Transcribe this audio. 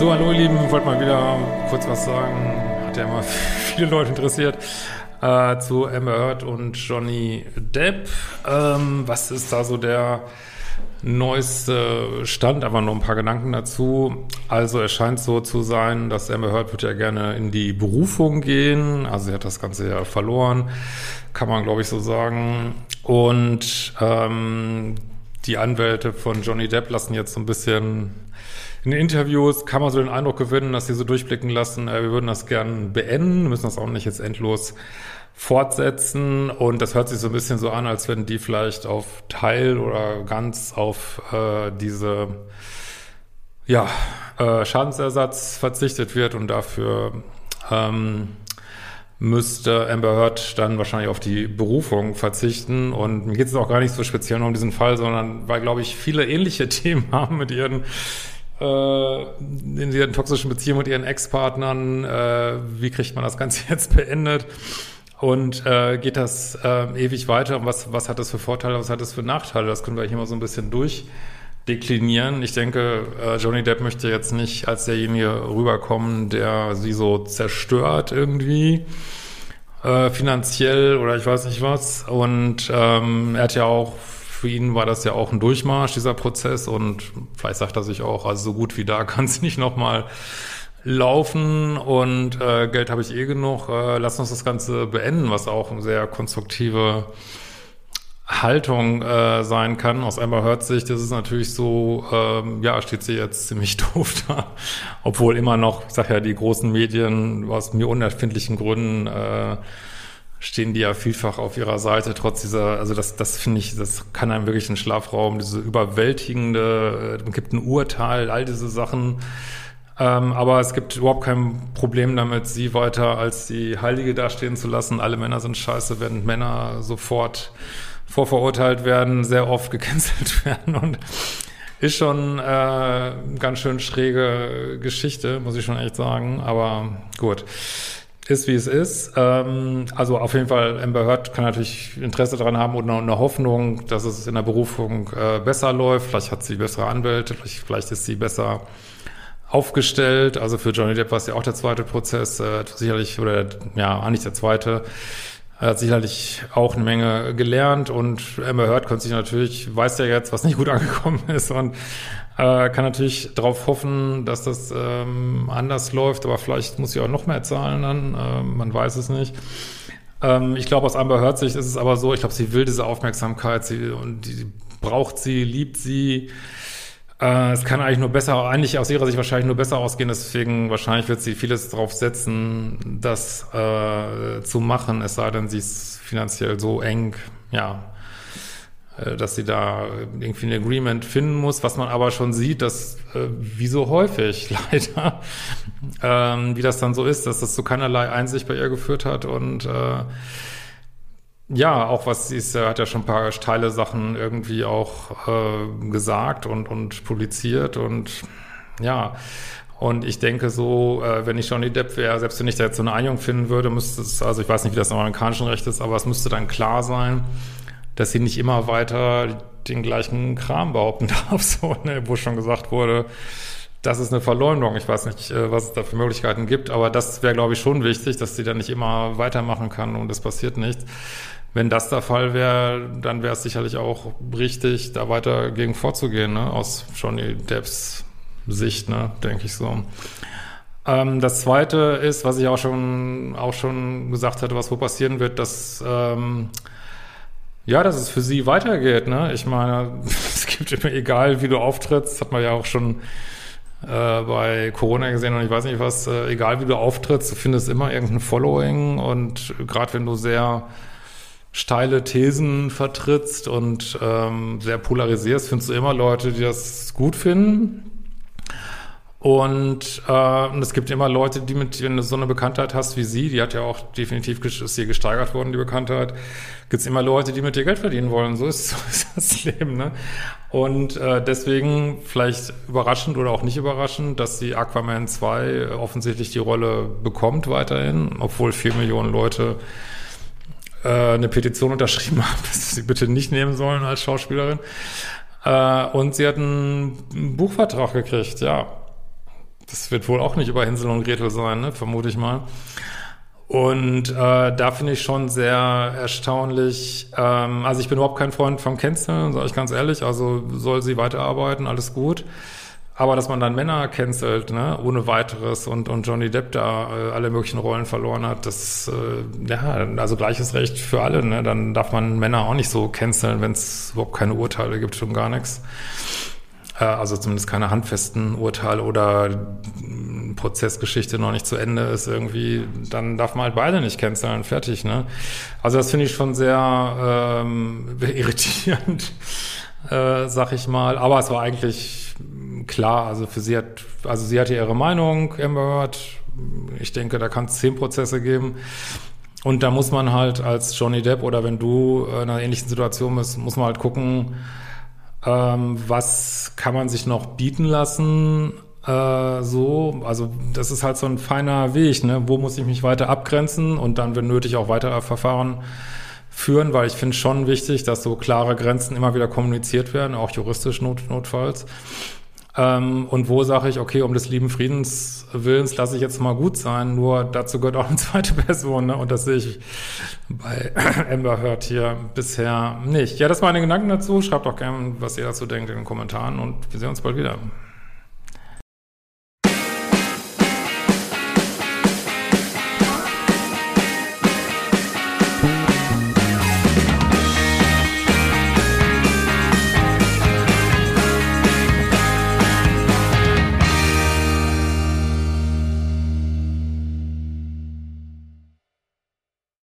So, hallo ihr Lieben, wollte mal wieder kurz was sagen. Hat ja immer viele Leute interessiert. Äh, zu Amber Heard und Johnny Depp. Ähm, was ist da so der neueste Stand? Aber noch ein paar Gedanken dazu. Also es scheint so zu sein, dass Amber Heard wird ja gerne in die Berufung gehen. Also sie hat das Ganze ja verloren, kann man glaube ich so sagen. Und ähm, die Anwälte von Johnny Depp lassen jetzt so ein bisschen in Interviews kann man so den Eindruck gewinnen, dass sie so durchblicken lassen, äh, wir würden das gern beenden, müssen das auch nicht jetzt endlos fortsetzen. Und das hört sich so ein bisschen so an, als wenn die vielleicht auf Teil oder ganz auf äh, diese ja, äh, Schadensersatz verzichtet wird und dafür ähm, müsste Amber Heard dann wahrscheinlich auf die Berufung verzichten. Und mir geht es auch gar nicht so speziell um diesen Fall, sondern weil, glaube ich, viele ähnliche Themen haben mit ihren in ihren toxischen Beziehungen mit ihren Ex-Partnern. Äh, wie kriegt man das Ganze jetzt beendet? Und äh, geht das äh, ewig weiter? Und was, was hat das für Vorteile, was hat das für Nachteile? Das können wir hier mal so ein bisschen durchdeklinieren. Ich denke, äh, Johnny Depp möchte jetzt nicht als derjenige rüberkommen, der sie so zerstört irgendwie äh, finanziell oder ich weiß nicht was. Und ähm, er hat ja auch für ihn war das ja auch ein Durchmarsch, dieser Prozess. Und vielleicht sagt er sich auch, also so gut wie da kann es nicht nochmal laufen und äh, Geld habe ich eh genug. Äh, lass uns das Ganze beenden, was auch eine sehr konstruktive Haltung äh, sein kann. Aus einmal hört sich, das ist natürlich so, ähm, ja, steht sie jetzt ziemlich doof da. Obwohl immer noch, ich sag ja, die großen Medien aus mir unerfindlichen Gründen äh, stehen die ja vielfach auf ihrer Seite, trotz dieser, also das, das finde ich, das kann einem wirklich einen Schlafraum, diese überwältigende, äh, gibt ein Urteil, all diese Sachen. Ähm, aber es gibt überhaupt kein Problem damit, sie weiter als die Heilige dastehen zu lassen. Alle Männer sind scheiße, während Männer sofort vorverurteilt werden, sehr oft gecancelt werden und ist schon äh, ganz schön schräge Geschichte, muss ich schon echt sagen. Aber gut ist, wie es ist. Ähm, also auf jeden Fall, Amber Heard kann natürlich Interesse daran haben und eine Hoffnung, dass es in der Berufung äh, besser läuft. Vielleicht hat sie bessere Anwälte, vielleicht, vielleicht ist sie besser aufgestellt. Also für Johnny Depp war es ja auch der zweite Prozess, äh, sicherlich, oder ja, eigentlich der zweite. Er hat sicherlich auch eine Menge gelernt und Amber Heard konnte sich natürlich, weiß ja jetzt, was nicht gut angekommen ist und äh, kann natürlich darauf hoffen, dass das ähm, anders läuft, aber vielleicht muss sie auch noch mehr zahlen dann, äh, man weiß es nicht. Ähm, ich glaube, aus Amber Heard Sicht ist es aber so, ich glaube, sie will diese Aufmerksamkeit, sie, und die braucht sie, liebt sie, äh, es kann eigentlich nur besser, eigentlich aus ihrer Sicht wahrscheinlich nur besser ausgehen, deswegen wahrscheinlich wird sie vieles drauf setzen, das äh, zu machen, es sei denn, sie ist finanziell so eng, ja, äh, dass sie da irgendwie ein Agreement finden muss, was man aber schon sieht, dass äh, wie so häufig leider, ähm, wie das dann so ist, dass das zu keinerlei Einsicht bei ihr geführt hat und äh, ja, auch was sie ist, hat ja schon ein paar steile Sachen irgendwie auch äh, gesagt und, und publiziert und ja, und ich denke so, äh, wenn ich Johnny Depp wäre, selbst wenn ich da jetzt so eine Einigung finden würde, müsste es, also ich weiß nicht, wie das im amerikanischen Recht ist, aber es müsste dann klar sein, dass sie nicht immer weiter den gleichen Kram behaupten darf, so, ne, wo schon gesagt wurde, das ist eine Verleumdung. Ich weiß nicht, äh, was es da für Möglichkeiten gibt, aber das wäre, glaube ich, schon wichtig, dass sie dann nicht immer weitermachen kann und es passiert nichts. Wenn das der Fall wäre, dann wäre es sicherlich auch richtig, da weiter gegen vorzugehen, ne? aus Johnny Depps Sicht, ne? denke ich so. Ähm, das zweite ist, was ich auch schon, auch schon gesagt hatte, was wo passieren wird, dass, ähm, ja, dass es für sie weitergeht, ne? Ich meine, es gibt immer, egal wie du auftrittst, hat man ja auch schon äh, bei Corona gesehen und ich weiß nicht was, äh, egal wie du auftrittst, du findest immer irgendein Following und gerade wenn du sehr steile Thesen vertrittst und ähm, sehr polarisierst, findest du immer Leute, die das gut finden. Und, äh, es gibt immer Leute, die mit, wenn du so eine Bekanntheit hast wie sie, die hat ja auch definitiv ist hier gesteigert worden, die Bekanntheit, gibt es immer Leute, die mit dir Geld verdienen wollen. So ist, so ist das Leben, ne? Und äh, deswegen vielleicht überraschend oder auch nicht überraschend, dass die Aquaman 2 offensichtlich die Rolle bekommt weiterhin, obwohl vier Millionen Leute eine Petition unterschrieben haben, dass sie bitte nicht nehmen sollen als Schauspielerin. Äh, und sie hat einen Buchvertrag gekriegt, ja. Das wird wohl auch nicht über Hinsel und Gretel sein, ne? vermute ich mal. Und äh, da finde ich schon sehr erstaunlich. Ähm, also ich bin überhaupt kein Freund vom Canceln, sage ich ganz ehrlich. Also soll sie weiterarbeiten, alles gut. Aber dass man dann Männer cancelt, ne, ohne weiteres und, und Johnny Depp da äh, alle möglichen Rollen verloren hat, das, äh, ja, also gleiches Recht für alle, ne, dann darf man Männer auch nicht so canceln, wenn es überhaupt keine Urteile gibt, schon gar nichts. Äh, also zumindest keine handfesten Urteile oder Prozessgeschichte noch nicht zu Ende ist irgendwie, dann darf man halt beide nicht canceln, fertig, ne. Also das finde ich schon sehr ähm, irritierend, äh, sag ich mal. Aber es war eigentlich klar, also für sie hat, also sie hatte ihre Meinung, Amber Heard. Ich denke, da kann es zehn Prozesse geben. Und da muss man halt als Johnny Depp oder wenn du in einer ähnlichen Situation bist, muss man halt gucken, ähm, was kann man sich noch bieten lassen, äh, so. Also das ist halt so ein feiner Weg, ne? Wo muss ich mich weiter abgrenzen und dann, wenn nötig, auch weitere Verfahren führen, weil ich finde schon wichtig, dass so klare Grenzen immer wieder kommuniziert werden, auch juristisch not, notfalls. Ähm, und wo sage ich, okay, um des lieben Friedens Willens lasse ich jetzt mal gut sein, nur dazu gehört auch eine zweite Person, ne? Und das sehe ich bei Amber Heard hier bisher nicht. Ja, das waren meine Gedanken dazu. Schreibt auch gerne, was ihr dazu denkt in den Kommentaren und wir sehen uns bald wieder.